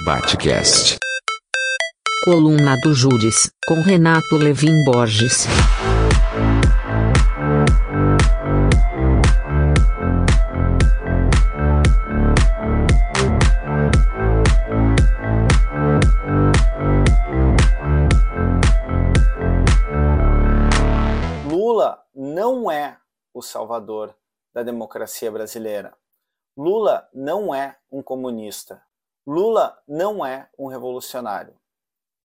Batcast. Coluna do Júris, com Renato Levin Borges. Lula não é o salvador da democracia brasileira. Lula não é um comunista. Lula não é um revolucionário.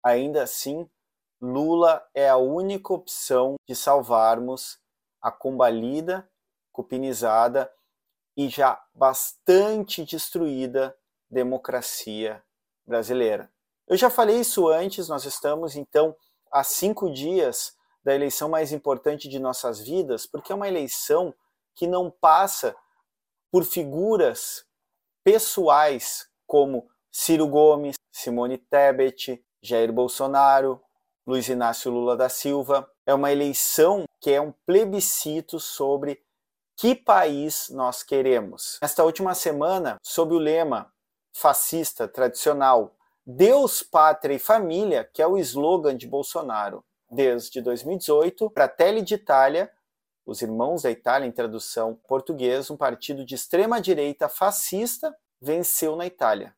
Ainda assim, Lula é a única opção de salvarmos a combalida, cupinizada e já bastante destruída democracia brasileira. Eu já falei isso antes, nós estamos então há cinco dias da eleição mais importante de nossas vidas, porque é uma eleição que não passa por figuras pessoais como Ciro Gomes, Simone Tebet, Jair Bolsonaro, Luiz Inácio Lula da Silva. É uma eleição que é um plebiscito sobre que país nós queremos. Nesta última semana, sob o lema fascista tradicional Deus, Pátria e Família, que é o slogan de Bolsonaro desde 2018, para Tele de Itália, os Irmãos da Itália, em tradução português, um partido de extrema-direita fascista, venceu na Itália.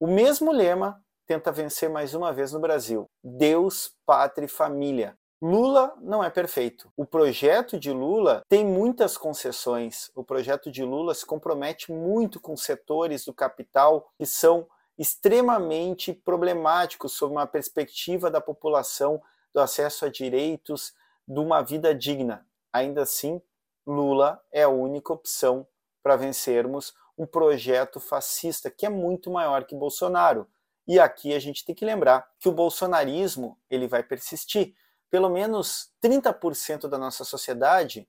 O mesmo lema tenta vencer mais uma vez no Brasil: Deus, Pátria e Família. Lula não é perfeito. O projeto de Lula tem muitas concessões. O projeto de Lula se compromete muito com setores do capital que são extremamente problemáticos sob uma perspectiva da população do acesso a direitos, de uma vida digna. Ainda assim, Lula é a única opção para vencermos um projeto fascista que é muito maior que Bolsonaro. E aqui a gente tem que lembrar que o bolsonarismo ele vai persistir. Pelo menos 30% da nossa sociedade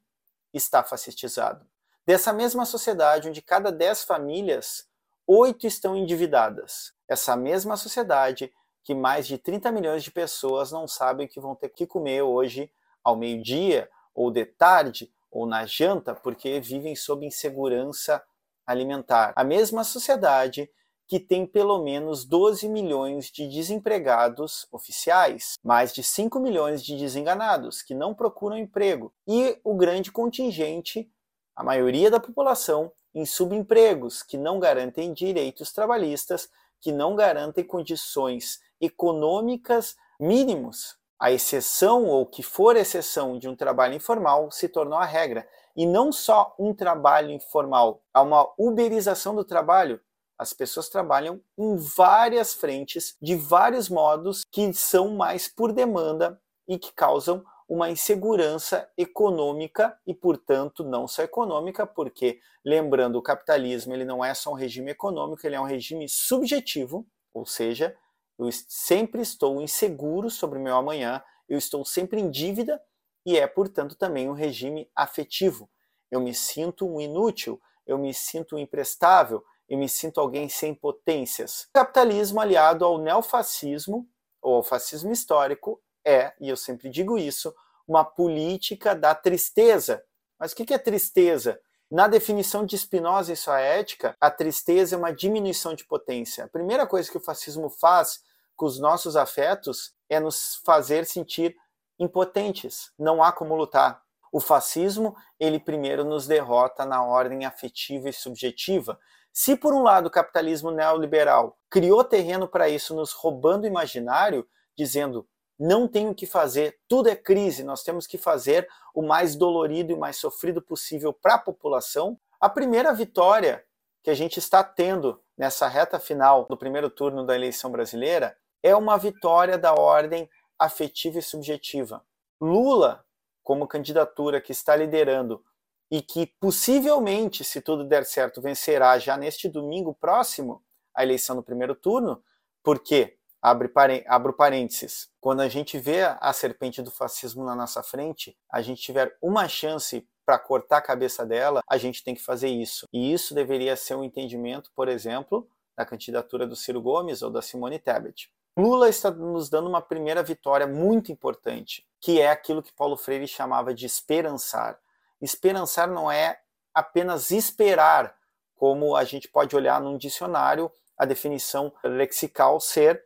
está fascistizado. Dessa mesma sociedade, onde cada 10 famílias, 8 estão endividadas. Essa mesma sociedade que mais de 30 milhões de pessoas não sabem que vão ter que comer hoje ao meio-dia, ou de tarde, ou na janta, porque vivem sob insegurança alimentar. A mesma sociedade que tem pelo menos 12 milhões de desempregados oficiais, mais de 5 milhões de desenganados que não procuram emprego e o grande contingente, a maioria da população, em subempregos que não garantem direitos trabalhistas, que não garantem condições econômicas mínimos. A exceção, ou que for exceção, de um trabalho informal se tornou a regra. E não só um trabalho informal, há uma uberização do trabalho. As pessoas trabalham em várias frentes, de vários modos, que são mais por demanda e que causam uma insegurança econômica e, portanto, não só econômica, porque, lembrando, o capitalismo ele não é só um regime econômico, ele é um regime subjetivo, ou seja, eu sempre estou inseguro sobre o meu amanhã, eu estou sempre em dívida e é, portanto, também um regime afetivo. Eu me sinto um inútil, eu me sinto um imprestável, eu me sinto alguém sem potências. O capitalismo aliado ao neofascismo, ou ao fascismo histórico, é, e eu sempre digo isso, uma política da tristeza. Mas o que é tristeza? Na definição de Spinoza e sua ética, a tristeza é uma diminuição de potência. A primeira coisa que o fascismo faz com os nossos afetos é nos fazer sentir impotentes. Não há como lutar. O fascismo, ele primeiro nos derrota na ordem afetiva e subjetiva. Se por um lado o capitalismo neoliberal criou terreno para isso, nos roubando o imaginário, dizendo não tem o que fazer, tudo é crise, nós temos que fazer o mais dolorido e mais sofrido possível para a população. A primeira vitória que a gente está tendo nessa reta final do primeiro turno da eleição brasileira é uma vitória da ordem afetiva e subjetiva. Lula, como candidatura que está liderando e que possivelmente, se tudo der certo, vencerá já neste domingo próximo a eleição no primeiro turno, porque abre abro parênteses, quando a gente vê a serpente do fascismo na nossa frente, a gente tiver uma chance para cortar a cabeça dela, a gente tem que fazer isso. E isso deveria ser um entendimento, por exemplo, da candidatura do Ciro Gomes ou da Simone Tebet. Lula está nos dando uma primeira vitória muito importante, que é aquilo que Paulo Freire chamava de esperançar. Esperançar não é apenas esperar, como a gente pode olhar num dicionário a definição lexical ser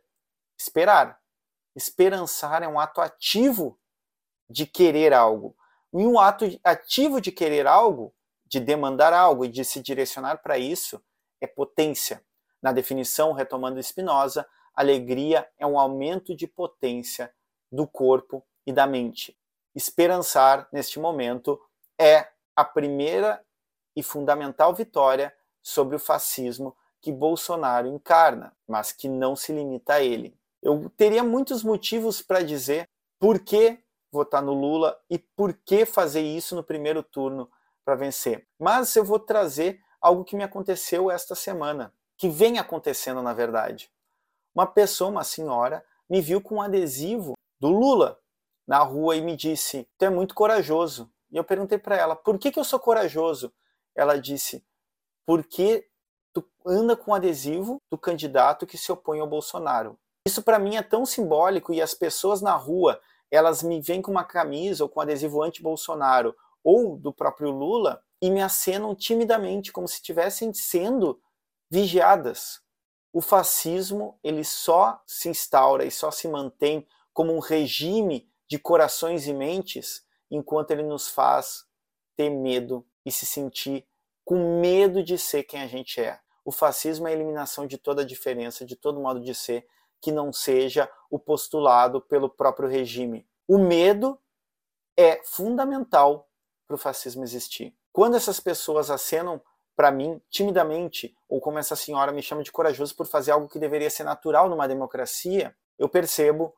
esperar. Esperançar é um ato ativo de querer algo. E um ato ativo de querer algo, de demandar algo e de se direcionar para isso, é potência. Na definição, retomando Spinoza, alegria é um aumento de potência do corpo e da mente. Esperançar, neste momento, é a primeira e fundamental vitória sobre o fascismo que Bolsonaro encarna, mas que não se limita a ele. Eu teria muitos motivos para dizer por que votar no Lula e por que fazer isso no primeiro turno para vencer. Mas eu vou trazer algo que me aconteceu esta semana, que vem acontecendo na verdade. Uma pessoa, uma senhora, me viu com um adesivo do Lula na rua e me disse: Tu é muito corajoso. E eu perguntei para ela: Por que, que eu sou corajoso? Ela disse: Porque tu anda com adesivo do candidato que se opõe ao Bolsonaro. Isso para mim é tão simbólico e as pessoas na rua, elas me veem com uma camisa ou com adesivo anti-Bolsonaro ou do próprio Lula e me acenam timidamente como se estivessem sendo vigiadas. O fascismo, ele só se instaura e só se mantém como um regime de corações e mentes enquanto ele nos faz ter medo e se sentir com medo de ser quem a gente é. O fascismo é a eliminação de toda diferença, de todo modo de ser que não seja o postulado pelo próprio regime. O medo é fundamental para o fascismo existir. Quando essas pessoas acenam para mim, timidamente, ou como essa senhora me chama de corajoso por fazer algo que deveria ser natural numa democracia, eu percebo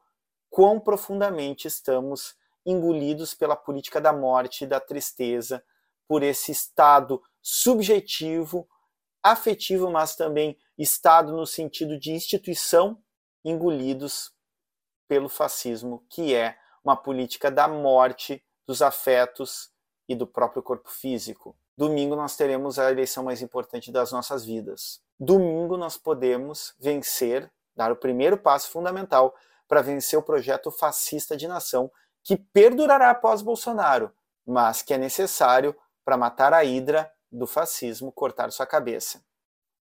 quão profundamente estamos engolidos pela política da morte e da tristeza, por esse estado subjetivo, afetivo, mas também estado no sentido de instituição, engolidos pelo fascismo, que é uma política da morte dos afetos e do próprio corpo físico. Domingo nós teremos a eleição mais importante das nossas vidas. Domingo nós podemos vencer, dar o primeiro passo fundamental para vencer o projeto fascista de nação que perdurará após Bolsonaro, mas que é necessário para matar a hidra do fascismo, cortar sua cabeça.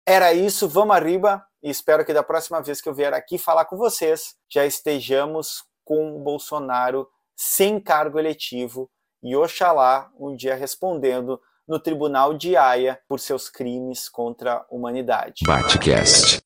Era isso, vamos arriba e espero que da próxima vez que eu vier aqui falar com vocês já estejamos com o Bolsonaro sem cargo eletivo e Oxalá um dia respondendo no tribunal de Haia por seus crimes contra a humanidade. Batcast.